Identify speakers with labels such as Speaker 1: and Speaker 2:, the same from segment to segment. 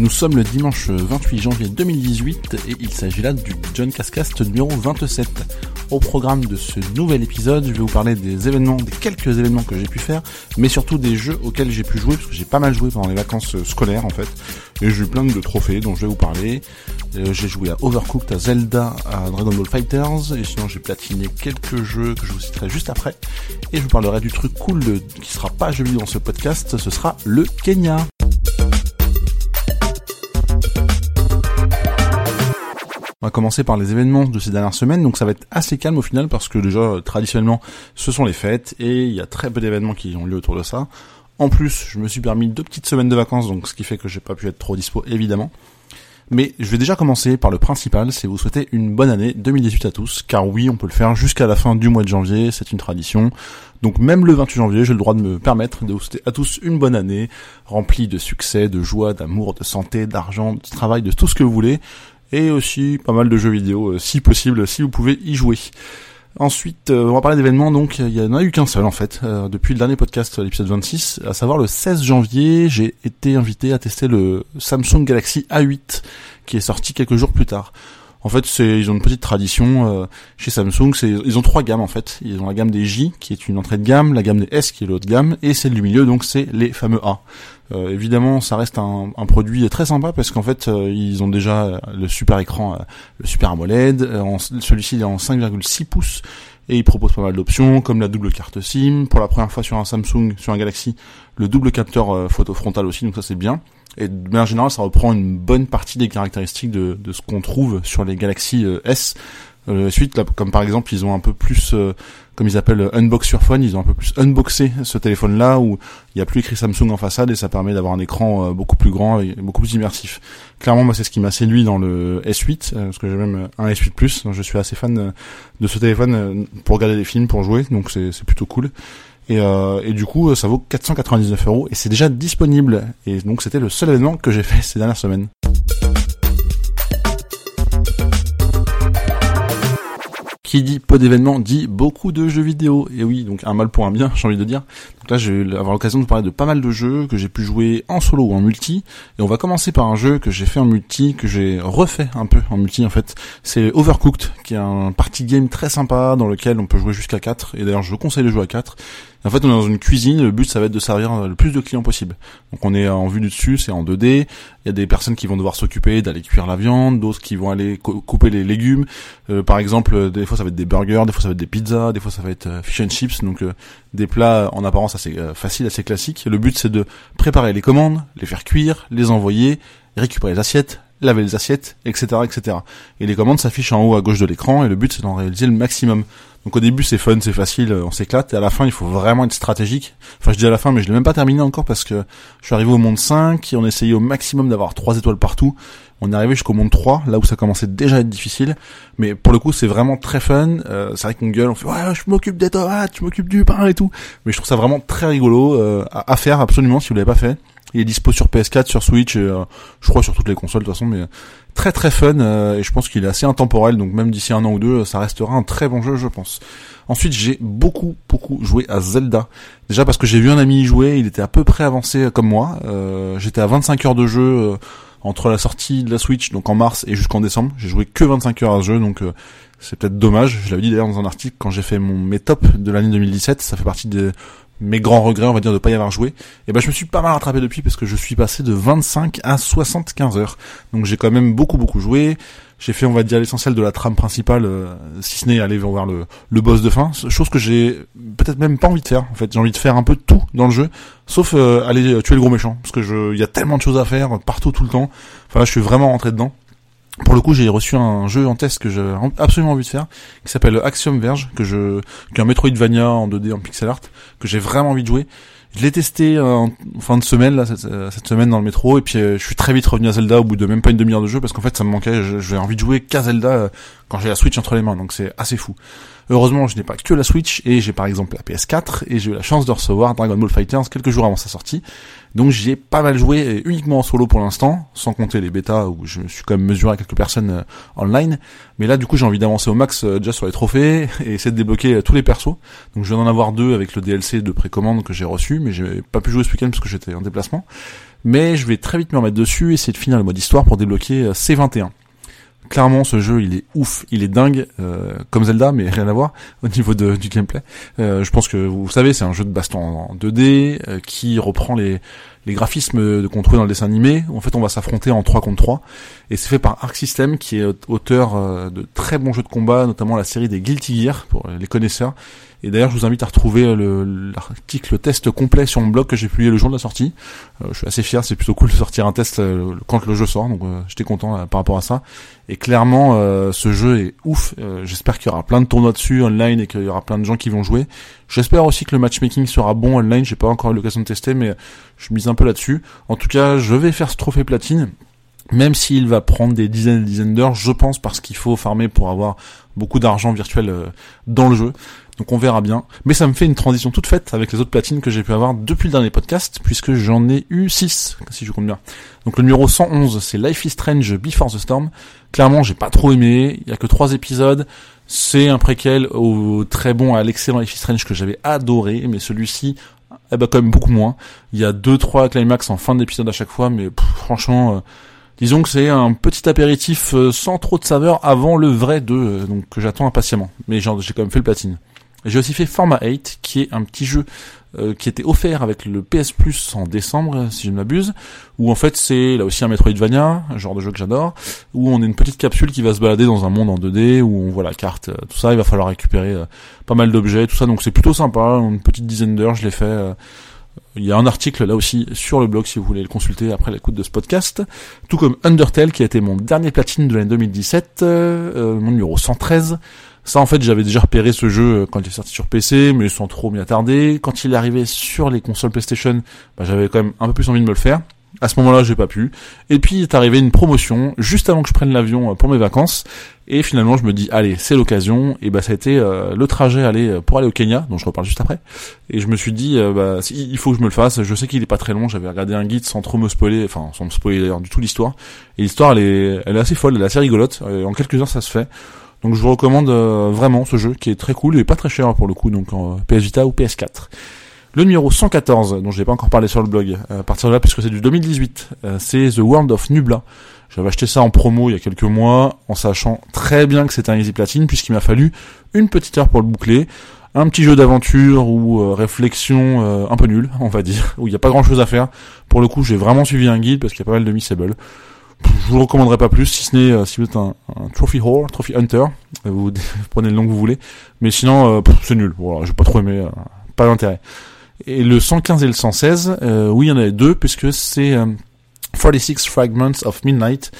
Speaker 1: Nous sommes le dimanche 28 janvier 2018 et il s'agit là du John Cascast numéro 27. Au programme de ce nouvel épisode, je vais vous parler des événements, des quelques événements que j'ai pu faire, mais surtout des jeux auxquels j'ai pu jouer, parce que j'ai pas mal joué pendant les vacances scolaires en fait, et j'ai eu plein de trophées dont je vais vous parler. Euh, j'ai joué à Overcooked, à Zelda, à Dragon Ball Fighters, et sinon j'ai platiné quelques jeux que je vous citerai juste après, et je vous parlerai du truc cool qui sera pas vidéo dans ce podcast, ce sera le Kenya. On va commencer par les événements de ces dernières semaines, donc ça va être assez calme au final parce que déjà traditionnellement ce sont les fêtes et il y a très peu d'événements qui ont lieu autour de ça. En plus, je me suis permis deux petites semaines de vacances, donc ce qui fait que j'ai pas pu être trop dispo évidemment. Mais je vais déjà commencer par le principal, c'est vous souhaiter une bonne année 2018 à tous, car oui, on peut le faire jusqu'à la fin du mois de janvier, c'est une tradition. Donc même le 28 janvier, j'ai le droit de me permettre de vous souhaiter à tous une bonne année, remplie de succès, de joie, d'amour, de santé, d'argent, de travail, de tout ce que vous voulez et aussi pas mal de jeux vidéo, euh, si possible, si vous pouvez y jouer. Ensuite, euh, on va parler d'événements, donc il y en a eu qu'un seul en fait, euh, depuis le dernier podcast, l'épisode 26, à savoir le 16 janvier, j'ai été invité à tester le Samsung Galaxy A8, qui est sorti quelques jours plus tard. En fait, c'est ils ont une petite tradition chez Samsung. C'est ils ont trois gammes en fait. Ils ont la gamme des J qui est une entrée de gamme, la gamme des S qui est l'autre gamme, et celle du milieu donc c'est les fameux A. Euh, évidemment, ça reste un, produit très sympa parce qu'en fait, euh, ils ont déjà le super écran, euh, le super AMOLED. Celui-ci est en 5,6 pouces et il propose pas mal d'options comme la double carte SIM. Pour la première fois sur un Samsung, sur un Galaxy, le double capteur photo frontal aussi, donc ça c'est bien. Et de manière générale, ça reprend une bonne partie des caractéristiques de, de ce qu'on trouve sur les Galaxy S. Euh, suite, là, comme par exemple, ils ont un peu plus comme ils appellent Unbox sur Phone, ils ont un peu plus unboxé ce téléphone-là où il n'y a plus écrit Samsung en façade et ça permet d'avoir un écran euh, beaucoup plus grand et beaucoup plus immersif. Clairement, moi, c'est ce qui m'a séduit dans le S8, euh, parce que j'ai même un S8 Plus, donc je suis assez fan euh, de ce téléphone pour regarder des films, pour jouer, donc c'est plutôt cool. Et, et, du coup, ça vaut 499 euros et c'est déjà disponible. Et donc, c'était le seul événement que j'ai fait ces dernières semaines. Qui dit peu d'événements dit beaucoup de jeux vidéo. Et oui, donc un mal pour un bien, j'ai envie de dire. Là, je vais avoir l'occasion de parler de pas mal de jeux que j'ai pu jouer en solo ou en multi. Et on va commencer par un jeu que j'ai fait en multi, que j'ai refait un peu en multi en fait. C'est Overcooked, qui est un party game très sympa dans lequel on peut jouer jusqu'à 4. Et d'ailleurs, je vous conseille de jouer à 4 en fait, on est dans une cuisine. Le but, ça va être de servir le plus de clients possible. Donc, on est en vue du dessus, c'est en 2D. Il y a des personnes qui vont devoir s'occuper d'aller cuire la viande, d'autres qui vont aller couper les légumes. Euh, par exemple, des fois, ça va être des burgers, des fois, ça va être des pizzas, des fois, ça va être euh, fish and chips. Donc, euh, des plats en apparence assez faciles, assez classiques. Le but, c'est de préparer les commandes, les faire cuire, les envoyer, récupérer les assiettes, laver les assiettes, etc., etc. Et les commandes s'affichent en haut à gauche de l'écran et le but c'est d'en réaliser le maximum. Donc au début c'est fun, c'est facile, on s'éclate et à la fin il faut vraiment être stratégique. Enfin je dis à la fin mais je l'ai même pas terminé encore parce que je suis arrivé au monde 5 et on essayait au maximum d'avoir 3 étoiles partout. On est arrivé jusqu'au monde 3, là où ça commençait déjà à être difficile. Mais pour le coup c'est vraiment très fun. Euh, c'est vrai qu'on gueule, on fait ouais je m'occupe des tomates, je m'occupe du pain et tout. Mais je trouve ça vraiment très rigolo euh, à, à, faire absolument si vous l'avez pas fait. Il est dispo sur PS4, sur Switch, et, euh, je crois sur toutes les consoles de toute façon, mais très très fun euh, et je pense qu'il est assez intemporel, donc même d'ici un an ou deux, ça restera un très bon jeu, je pense. Ensuite, j'ai beaucoup beaucoup joué à Zelda. Déjà parce que j'ai vu un ami y jouer, il était à peu près avancé comme moi. Euh, J'étais à 25 heures de jeu entre la sortie de la Switch, donc en mars et jusqu'en décembre. J'ai joué que 25 heures à ce jeu, donc c'est peut-être dommage. Je l'avais dit d'ailleurs dans un article quand j'ai fait mon mes tops de l'année 2017. Ça fait partie de mes grands regrets, on va dire, de pas y avoir joué, et ben je me suis pas mal rattrapé depuis parce que je suis passé de 25 à 75 heures. Donc j'ai quand même beaucoup beaucoup joué. J'ai fait, on va dire, l'essentiel de la trame principale, euh, si ce n'est aller voir le, le boss de fin, chose que j'ai peut-être même pas envie de faire. En fait, j'ai envie de faire un peu tout dans le jeu, sauf euh, aller tuer le gros méchant, parce que il y a tellement de choses à faire partout tout le temps. Enfin, là, je suis vraiment rentré dedans. Pour le coup, j'ai reçu un jeu en test que j'ai absolument envie de faire, qui s'appelle Axiom Verge, que je, qui est un Metroidvania en 2D en pixel art, que j'ai vraiment envie de jouer. Je l'ai testé euh, en fin de semaine là cette, euh, cette, semaine dans le métro et puis euh, je suis très vite revenu à Zelda au bout de même pas une demi-heure de jeu parce qu'en fait ça me manquait. J'ai envie de jouer qu'à Zelda quand j'ai la Switch entre les mains donc c'est assez fou. Heureusement je n'ai pas que la Switch et j'ai par exemple la PS4 et j'ai eu la chance de recevoir Dragon Ball Fighters quelques jours avant sa sortie Donc j'y ai pas mal joué uniquement en solo pour l'instant, sans compter les bêtas où je me suis quand même mesuré à quelques personnes euh, online. Mais là du coup j'ai envie d'avancer au max euh, déjà sur les trophées et essayer de débloquer euh, tous les persos. Donc je viens d'en avoir deux avec le DLC de précommande que j'ai reçu, mais j'ai pas pu jouer ce week-end parce que j'étais en déplacement. Mais je vais très vite me remettre dessus, essayer de finir le mode histoire pour débloquer C21 clairement ce jeu il est ouf, il est dingue, euh, comme Zelda, mais rien à voir au niveau de, du gameplay. Euh, je pense que vous savez, c'est un jeu de baston en 2D euh, qui reprend les, les graphismes de contrôle dans le dessin animé. En fait, on va s'affronter en 3 contre 3. Et c'est fait par Arc System, qui est auteur de très bons jeux de combat, notamment la série des Guilty Gear, pour les connaisseurs. Et d'ailleurs, je vous invite à retrouver l'article test complet sur mon blog que j'ai publié le jour de la sortie. Euh, je suis assez fier, c'est plutôt cool de sortir un test euh, quand le jeu sort, donc euh, j'étais content par rapport à ça. Et clairement, ce jeu est ouf. J'espère qu'il y aura plein de tournois dessus online et qu'il y aura plein de gens qui vont jouer. J'espère aussi que le matchmaking sera bon online. J'ai pas encore eu l'occasion de tester, mais je mise un peu là-dessus. En tout cas, je vais faire ce trophée platine même s'il va prendre des dizaines et des dizaines d'heures, je pense, parce qu'il faut farmer pour avoir beaucoup d'argent virtuel dans le jeu. Donc on verra bien. Mais ça me fait une transition toute faite avec les autres platines que j'ai pu avoir depuis le dernier podcast, puisque j'en ai eu 6, si je compte bien. Donc le numéro 111, c'est Life is Strange Before the Storm. Clairement, j'ai pas trop aimé. Il y a que trois épisodes. C'est un préquel au très bon à l'excellent Life is Strange que j'avais adoré, mais celui-ci, eh ben quand même beaucoup moins. Il y a deux trois climax en fin d'épisode à chaque fois, mais franchement. Euh, disons que c'est un petit apéritif euh, sans trop de saveur avant le vrai 2, euh, donc que j'attends impatiemment. Mais j'ai quand même fait le platine. J'ai aussi fait Forma 8, qui est un petit jeu euh, qui était offert avec le PS Plus en décembre, si je ne m'abuse, où en fait c'est là aussi un Metroidvania, un genre de jeu que j'adore, où on est une petite capsule qui va se balader dans un monde en 2D, où on voit la carte, euh, tout ça, il va falloir récupérer euh, pas mal d'objets, tout ça, donc c'est plutôt sympa, une petite dizaine d'heures, je l'ai fait. Il y a un article là aussi sur le blog si vous voulez le consulter après l'écoute de ce podcast. Tout comme Undertale qui a été mon dernier platine de l'année 2017, mon numéro 113. Ça, en fait, j'avais déjà repéré ce jeu euh, quand il est sorti sur PC, mais sans trop m'y attarder. Quand il est arrivé sur les consoles PlayStation, bah, j'avais quand même un peu plus envie de me le faire. À ce moment-là, j'ai pas pu. Et puis, est arrivé une promotion juste avant que je prenne l'avion euh, pour mes vacances. Et finalement, je me dis, allez, c'est l'occasion. Et bah, ça a été euh, le trajet aller pour aller au Kenya, dont je reparle juste après. Et je me suis dit, bah, il faut que je me le fasse. Je sais qu'il est pas très long. J'avais regardé un guide sans trop me spoiler, enfin, sans me spoiler d'ailleurs du tout l'histoire. Et l'histoire, elle est, elle est assez folle, elle est assez rigolote. en quelques heures, ça se fait. Donc je vous recommande euh, vraiment ce jeu qui est très cool et pas très cher pour le coup, donc en PS Vita ou PS4. Le numéro 114, dont je n'ai pas encore parlé sur le blog, euh, à partir de là, puisque c'est du 2018, euh, c'est The World of Nubla. J'avais acheté ça en promo il y a quelques mois, en sachant très bien que c'était un Easy Platine, puisqu'il m'a fallu une petite heure pour le boucler. Un petit jeu d'aventure ou réflexion un peu nul, on va dire, où il n'y a pas grand chose à faire. Pour le coup, j'ai vraiment suivi un guide parce qu'il y a pas mal de missables je vous recommanderais pas plus, si ce n'est euh, si vous êtes un, trophy whore, trophy hunter, euh, vous, prenez le nom que vous voulez. Mais sinon, euh, c'est nul. Voilà, j'ai pas trop aimé, pas d'intérêt. Et le 115 et le 116, oui, il y en avait deux, puisque c'est 46 Fragments of Midnight,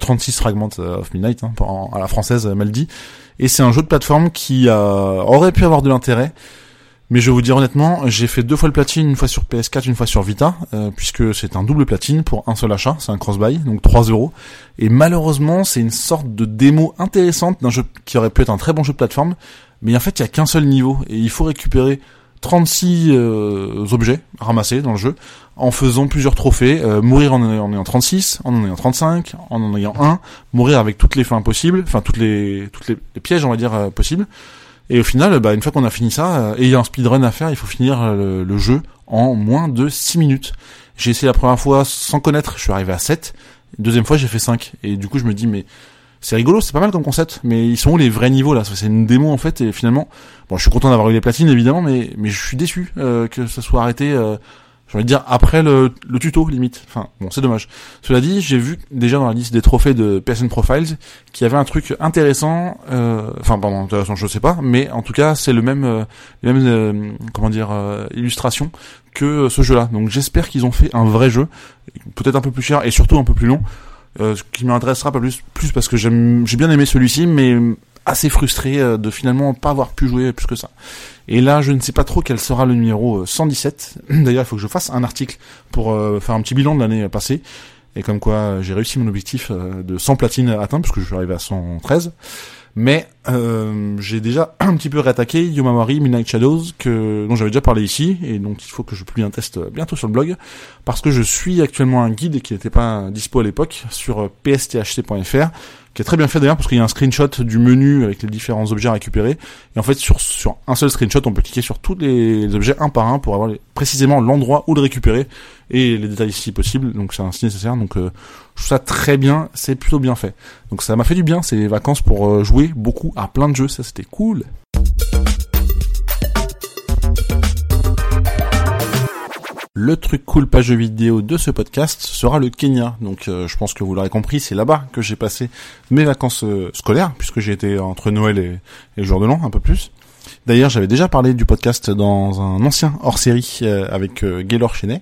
Speaker 1: 36 Fragments of Midnight, hein, à la française mal dit. Et c'est un jeu de plateforme qui aurait pu avoir de l'intérêt, mais je vais vous dire honnêtement, j'ai fait deux fois le platine, une fois sur PS4, une fois sur Vita, euh, puisque c'est un double platine pour un seul achat, c'est un cross-buy, donc 3 euros. Et malheureusement, c'est une sorte de démo intéressante d'un jeu qui aurait pu être un très bon jeu de plateforme, mais en fait, il y a qu'un seul niveau, et il faut récupérer 36 euh, objets ramassés dans le jeu, en faisant plusieurs trophées, euh, mourir en, en ayant 36, en en ayant 35, en en ayant 1, mourir avec toutes les fins possibles, enfin toutes les, toutes les, pièges, on va dire, possibles. Et au final, bah, une fois qu'on a fini ça, euh, et il y a un speedrun à faire, il faut finir euh, le, jeu en moins de 6 minutes. J'ai essayé la première fois sans connaître, je suis arrivé à 7. Deuxième fois, j'ai fait 5. Et du coup, je me dis, mais c'est rigolo, c'est pas mal comme concept, mais ils sont où les vrais niveaux là? C'est une démo en fait, et finalement, bon, je suis content d'avoir eu les platines évidemment, mais mais je suis déçu euh, que ça soit arrêté j'ai envie de dire après le, le tuto limite. Enfin bon, c'est dommage. Cela dit, j'ai vu déjà dans la liste des trophées de PSN Profiles qu'il y avait un truc intéressant. Euh, enfin pardon, intéressant, je sais pas, mais en tout cas c'est le même, euh, les mêmes euh, comment dire euh, illustration que ce jeu-là. Donc j'espère qu'ils ont fait un vrai jeu, peut-être un peu plus cher et surtout un peu plus long. Ce qui m'intéressera pas plus, plus parce que j'aime, j'ai bien aimé celui-ci, mais assez frustré euh, de finalement pas avoir pu jouer plus que ça. Et là, je ne sais pas trop quel sera le numéro 117. Euh, D'ailleurs, il faut que je fasse un article pour euh, faire un petit bilan de l'année passée. Et comme quoi, j'ai réussi mon objectif de 100 platines atteint, puisque je suis arrivé à 113. Mais euh, j'ai déjà un petit peu réattaqué Yomawari Midnight Shadows que dont j'avais déjà parlé ici et donc il faut que je publie un test bientôt sur le blog parce que je suis actuellement un guide qui n'était pas dispo à l'époque sur psthc.fr qui est très bien fait d'ailleurs parce qu'il y a un screenshot du menu avec les différents objets à récupérer. Et en fait sur sur un seul screenshot on peut cliquer sur tous les, objets un par un pour avoir précisément l'endroit où le récupérer et les détails si possible. Donc c'est un si nécessaire. Donc euh, je trouve ça très bien. C'est plutôt bien fait. Donc ça m'a fait du bien ces vacances pour euh, jouer beaucoup à plein de jeux. Ça c'était cool Le truc cool page vidéo de ce podcast sera le Kenya. Donc euh, je pense que vous l'aurez compris, c'est là-bas que j'ai passé mes vacances euh, scolaires, puisque j'ai été entre Noël et, et le jour de l'an, un peu plus. D'ailleurs, j'avais déjà parlé du podcast dans un ancien hors-série euh, avec Gaylor Chenet,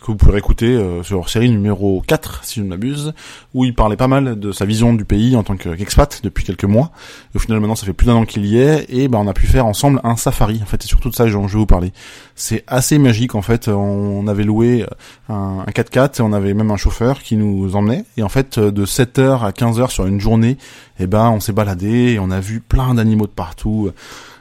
Speaker 1: que vous pourrez écouter euh, sur série numéro 4, si je ne m'abuse, où il parlait pas mal de sa vision du pays en tant qu'expat depuis quelques mois. Et au final, maintenant, ça fait plus d'un an qu'il y est, et ben, on a pu faire ensemble un safari. En fait, c'est surtout de ça je vais vous parler. C'est assez magique, en fait. On avait loué un, 4x4 et on avait même un chauffeur qui nous emmenait. Et en fait, de 7h à 15h sur une journée, et ben, on s'est baladé et on a vu plein d'animaux de partout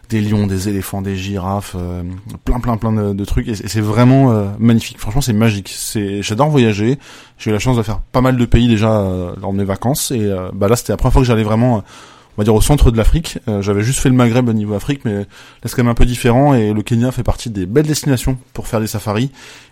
Speaker 1: des lions, des éléphants, des girafes, euh, plein plein plein de, trucs et c'est vraiment euh, magnifique. Franchement, c'est magique. C'est j'adore voyager. J'ai eu la chance de faire pas mal de pays déjà euh, lors de mes vacances et bah là c'était la première fois que j'allais vraiment on va dire au centre de l'Afrique. J'avais juste fait le Maghreb au niveau Afrique, mais là c'est quand même un peu différent et le Kenya fait partie des belles destinations pour faire des safaris.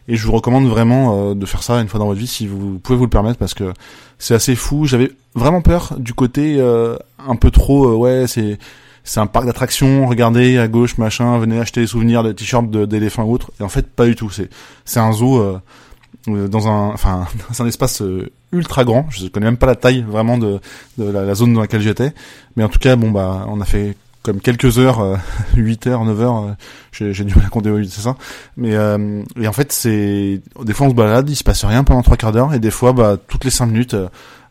Speaker 1: Et je vous recommande vraiment de faire ça une fois dans votre vie si vous pouvez vous le permettre parce que c'est assez fou. J'avais vraiment peur du côté un peu trop ouais c'est c'est un parc d'attractions, regardez à gauche, machin, venez acheter des souvenirs, des t-shirts d'éléphants ou autres. Et en fait, pas du tout. C'est c'est un zoo euh, euh, dans un, enfin, c'est un espace euh, ultra grand. Je connais même pas la taille vraiment de, de la, zone dans laquelle j'étais. Mais en tout cas, bon bah, on a fait comme quelques heures, 8 heures, 9 heures, j'ai, j'ai dû la compter, c'est ça. Mais et en fait, c'est des fois on se balade, il se passe rien pendant trois quarts d'heure, et des fois, bah, toutes les cinq minutes,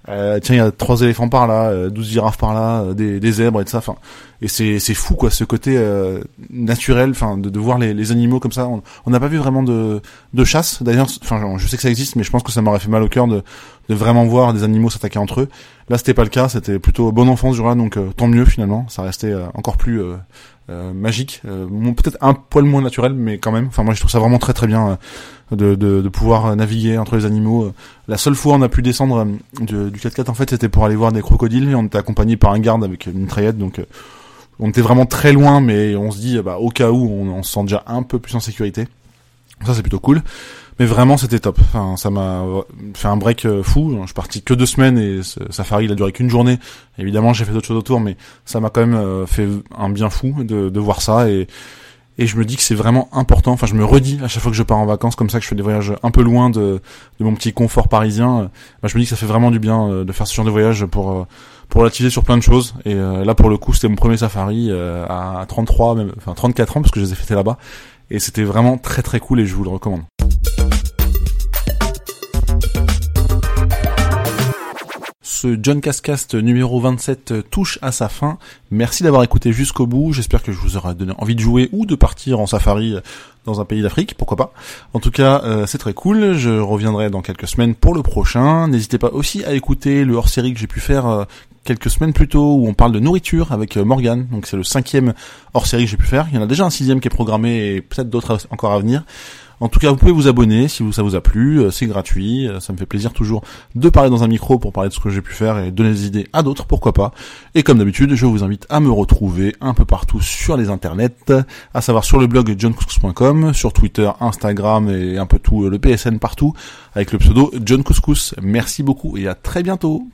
Speaker 1: euh, tiens, il y a trois éléphants par là, 12 girafes par là, des, des zèbres et tout ça. Enfin, et c'est c'est fou quoi ce côté euh, naturel enfin de, de voir les, les animaux comme ça. On n'a pas vu vraiment de de chasse. D'ailleurs enfin je sais que ça existe mais je pense que ça m'aurait fait mal au cœur de de vraiment voir des animaux s'attaquer entre eux. Là c'était pas le cas. C'était plutôt bon enfant ce jour-là donc euh, tant mieux finalement. Ça restait euh, encore plus magique. Peut-être un poil moins naturel mais quand même. Enfin moi je trouve ça vraiment très très bien de, de, de, pouvoir naviguer entre les animaux la seule fois on a pu descendre du 4x4 en fait c'était pour aller voir des crocodiles et on était accompagné par un garde avec une mitraillette donc on était vraiment très loin, mais on se dit, bah, au cas où, on, se sent déjà un peu plus en sécurité. Ça, c'est plutôt cool. Mais vraiment, c'était top. Enfin, ça m'a fait un break euh, fou. Je suis parti que deux semaines et safari, il a duré qu'une journée. Évidemment, j'ai fait d'autres choses autour, mais ça m'a quand même euh, fait un bien fou de, de voir ça et et je me dis que c'est vraiment important. Enfin, je me redis à chaque fois que je pars en vacances, comme ça que je fais des voyages un peu loin de, de mon petit confort parisien. Bah, je me dis que ça fait vraiment du bien euh, de faire ce genre de voyage pour pour relativiser sur plein de choses. Et euh, là, pour le coup, c'était mon premier safari euh, à 33, même, enfin 34 ans, parce que je les ai fêtés là-bas. Et c'était vraiment très très cool et je vous le recommande. Ce John Cascast numéro 27 touche à sa fin. Merci d'avoir écouté jusqu'au bout. J'espère que je vous aurai donné envie de jouer ou de partir en safari dans un pays d'Afrique, pourquoi pas. En tout cas, euh, c'est très cool. Je reviendrai dans quelques semaines pour le prochain. N'hésitez pas aussi à écouter le hors-série que j'ai pu faire euh, quelques semaines plus tôt où on parle de nourriture avec euh, Morgan. Donc c'est le cinquième hors-série que j'ai pu faire. Il y en a déjà un sixième qui est programmé et peut-être d'autres encore à venir. En tout cas, vous pouvez vous abonner si ça vous a plu, euh, c'est gratuit, euh, ça me fait plaisir toujours de parler dans un micro pour parler de ce que j'ai pu faire et donner des idées à d'autres, pourquoi pas. Et comme d'habitude, je vous invite à me retrouver un peu partout sur les internets, à savoir sur le blog sur Twitter, Instagram et un peu tout euh, le PSN partout, avec le pseudo John Couscous. Merci beaucoup et à très bientôt.